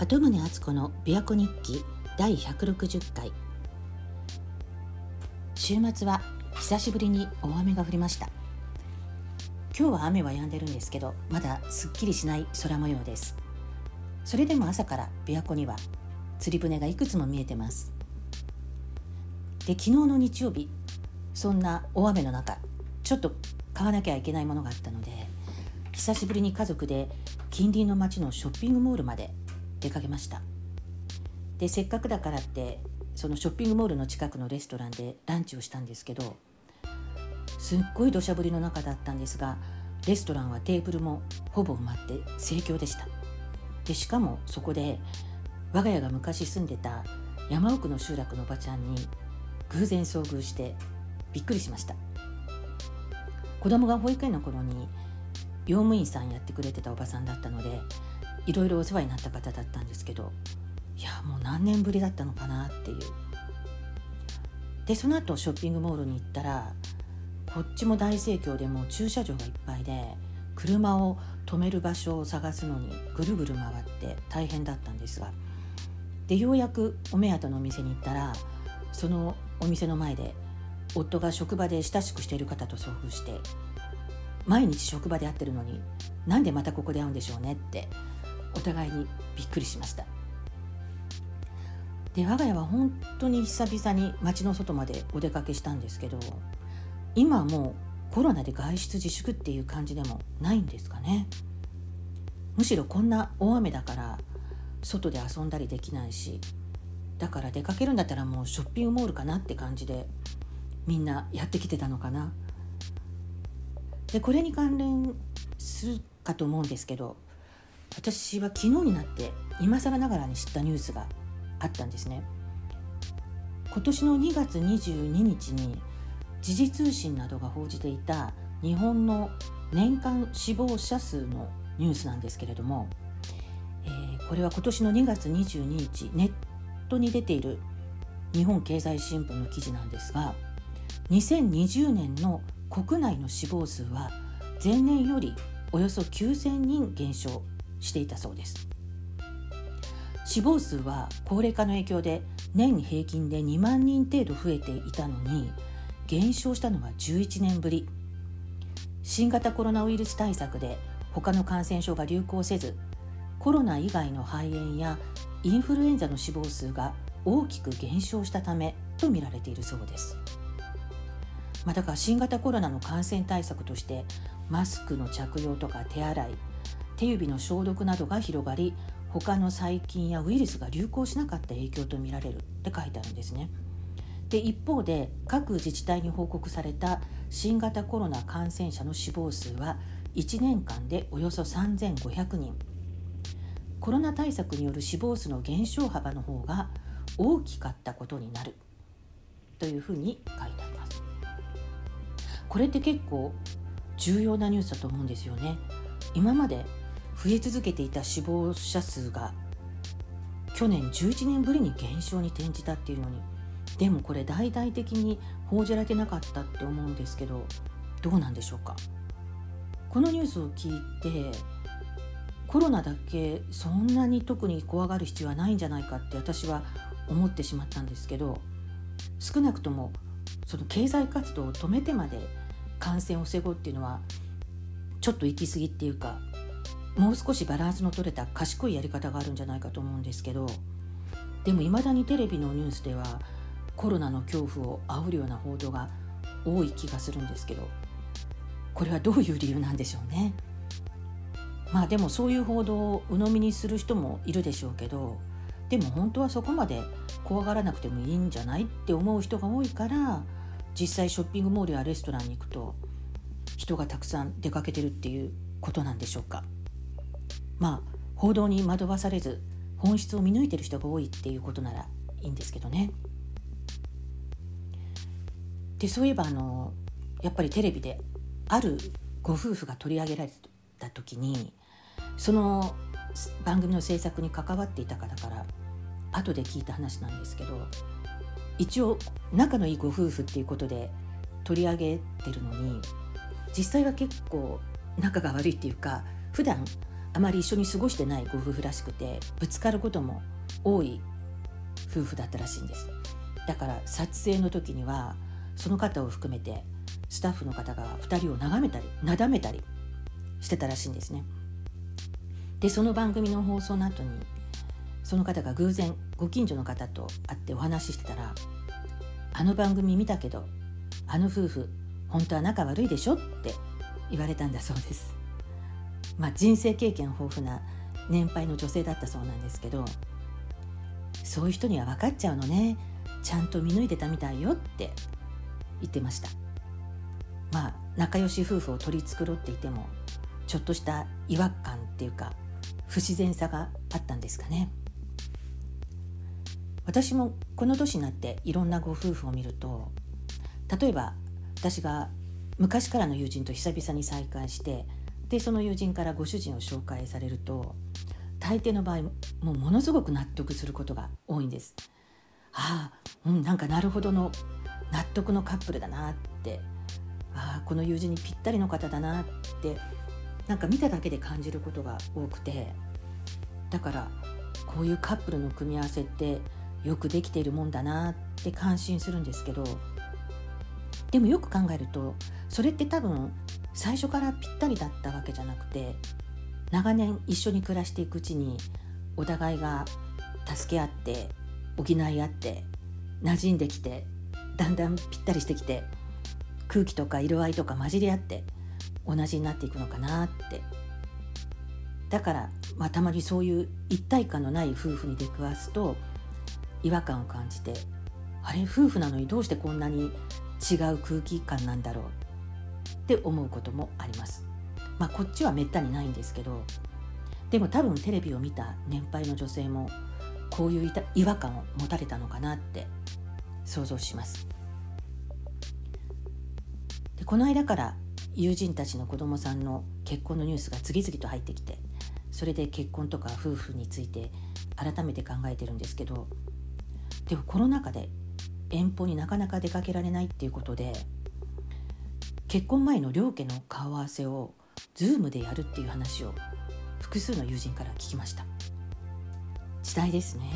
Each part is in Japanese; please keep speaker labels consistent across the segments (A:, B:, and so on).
A: 鳩宗敦子の琵琶湖日記第160回。週末は久しぶりに大雨が降りました。今日は雨は止んでるんですけどまだすっきりしない空模様です。それでも朝から琵琶湖には釣り船がいくつも見えてます。で昨日の日曜日そんな大雨の中ちょっと買わなきゃいけないものがあったので久しぶりに家族で近隣の町のショッピングモールまで出かけました。でせっかくだからってそのショッピングモールの近くのレストランでランチをしたんですけどすっごい土砂降りの中だったんですがレストランはテーブルもほぼ埋まって盛況でした。でしかもそこで我が家が昔住んでた山奥の集落のおばちゃんに偶然遭遇してびっくりしました。子供が保育園の頃に用務員さんやってくれてたおばさんだったのでいろいろお世話になった方だったんですけどいやもう何年ぶりだったのかなっていう。でその後ショッピングモールに行ったらこっちも大盛況でもう駐車場がいっぱいで車を止める場所を探すのにぐるぐる回って大変だったんですがでようやくお目当てのお店に行ったらそのお店の前で夫が職場で親しくしている方と遭遇して毎日職場で会ってるのになんでまたここで会うんでしょうねってお互いにびっくりしました。で我が家は本当に久々に街の外までお出かけしたんですけど今はもうコロナで外出自粛っていう感じでもないんですかね。むしろこんな大雨だから外で遊んだりできないしだから出かけるんだったらもうショッピングモールかなって感じでみんなやってきてたのかな。でこれに関連するかと思うんですけど私は昨日になって今更ながらに知ったニュースがあったんですね。今年の2月22日に時事通信などが報じていた日本の年間死亡者数のニュースなんですけれども、えー、これは今年の2月22日ネットに出ている日本経済新聞の記事なんですが2020年の国内の死亡数は前年よりおよそ9,000人減少。していたそうです死亡数は高齢化の影響で年平均で2万人程度増えていたのに減少したのは11年ぶり新型コロナウイルス対策で他の感染症が流行せずコロナ以外の肺炎やインフルエンザの死亡数が大きく減少したためと見られているそうです。まあ、だから新型コロナの感染対策としてマスクの着用とか手洗い手指の消毒などが広がり他の細菌やウイルスが流行しなかった影響とみられるって書いてあるんですね。で一方で各自治体に報告された新型コロナ感染者の死亡数は1年間でおよそ3500人コロナ対策による死亡数の減少幅の方が大きかったことになるというふうに書いてあります。これって結構重要なニュースだと思うんですよね。今まで増え続けていた死亡者数が去年11年ぶりに減少に転じたっていうのにでもこれ大々的に報じられてなかったって思うんですけどどうなんでしょうか？このニュースを聞いてコロナだけそんなに特に怖がる必要はないんじゃないかって私は思ってしまったんですけど少なくともその経済活動を止めてまで感染を防ごうっていうのはちょっと行き過ぎっていうかもう少しバランスの取れた賢いやり方があるんじゃないかと思うんですけどでもいまだにテレビのニュースではコロナの恐怖を煽るような報道が多い気がするんですけどこれはどういう理由なんでしょうね。まあでもそういう報道を鵜呑みにする人もいるでしょうけどでも本当はそこまで怖がらなくてもいいんじゃないって思う人が多いから実際ショッピングモールやレストランに行くと人がたくさん出かけてるっていうことなんでしょうかまあ報道に惑わされず本質を見抜いてる人が多いっていうことならいいんですけどね。でそういえばあのやっぱりテレビであるご夫婦が取り上げられた時にその番組の制作に関わっていた方から後で聞いた話なんですけど一応仲のいいご夫婦っていうことで取り上げてるのに実際は結構仲が悪いっていうか普段あまり一緒に過ごしてないご夫婦らしくてぶつかることも多い夫婦だったらしいんですだから撮影の時にはその方を含めてスタッフの方が2人を眺めたりなだめたりしてたらしいんですねでその番組の放送の後にその方が偶然ご近所の方と会ってお話ししてたら「あの番組見たけどあの夫婦本当は仲悪いでしょ?」って言われたんだそうです。まあ、人生経験豊富な年配の女性だったそうなんですけどそういう人には分かっちゃうのね。ちゃんと見抜いてたみたいよって言ってました。まあ仲良し夫婦を取り繕っていてもちょっとした違和感っていうか不自然さがあったんですかね。私もこの年になっていろんなご夫婦を見ると例えば私が昔からの友人と久々に再会してでその友人からご主人を紹介されると大抵の場合もうものすごく納得することが多いんです。ああ、うん、なんかなるほどの納得のカップルだなって。ああこの友人にぴったりの方だなってなんか見ただけで感じることが多くて。だからこういうカップルの組み合わせってよくできているもんだなって感心するんですけど。でもよく考えるとそれって多分最初からぴったりだったわけじゃなくて長年一緒に暮らしていくうちにお互いが助け合って補い合って馴染んできてだんだんぴったりしてきて空気とか色合いとか混じり合って同じになっていくのかなって。だから、まあ、たまにそういう一体感のない夫婦に出くわすと違和感を感じてあれ夫婦なのにどうしてこんなに違う空気感なんだろうって思うこともあります。まあ、こっちはめったにないんですけどでも多分テレビを見た年配の女性もこういう違和感を持たれたのかなって想像します。でこの間から友人たちの子供さんの結婚のニュースが次々と入ってきてそれで結婚とか夫婦について改めて考えてるんですけどでもコロナ禍で遠方になかなか出かけられないっていうことで結婚前の両家の顔合わせを Zoom でやるっていう話を複数の友人から聞きました。時代ですね。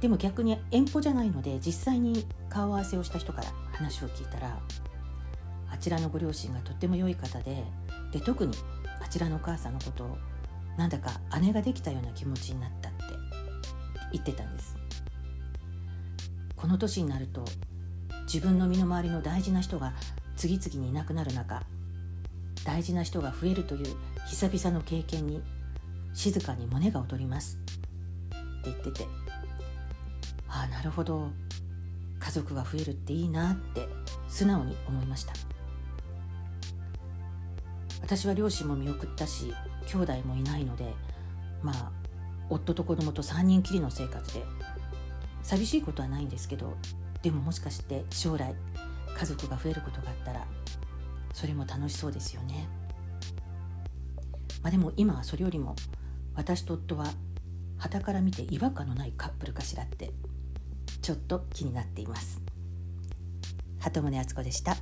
A: でも逆に遠方じゃないので実際に顔合わせをした人から話を聞いたらあちらのご両親がとっても良い方でで特にあちらのお母さんのことをなんだか姉ができたような気持ちになったって言ってたんです。この年になると自分の身の回りの大事な人が次々にいなくなる中大事な人が増えるという久々の経験に静かに胸が躍ります。って言っててああなるほど。家族が増えるっていいなって素直に思いました。私は両親も見送ったし兄弟もいないのでまあ夫と子供と3人きりの生活で寂しいことはないんですけどでももしかして将来家族が増えることがあったらそれも楽しそうですよね。まあ、でも今はそれよりも私と夫は傍から見て違和感のないカップルかしらってちょっと気になっています。鳩宗敦子でした。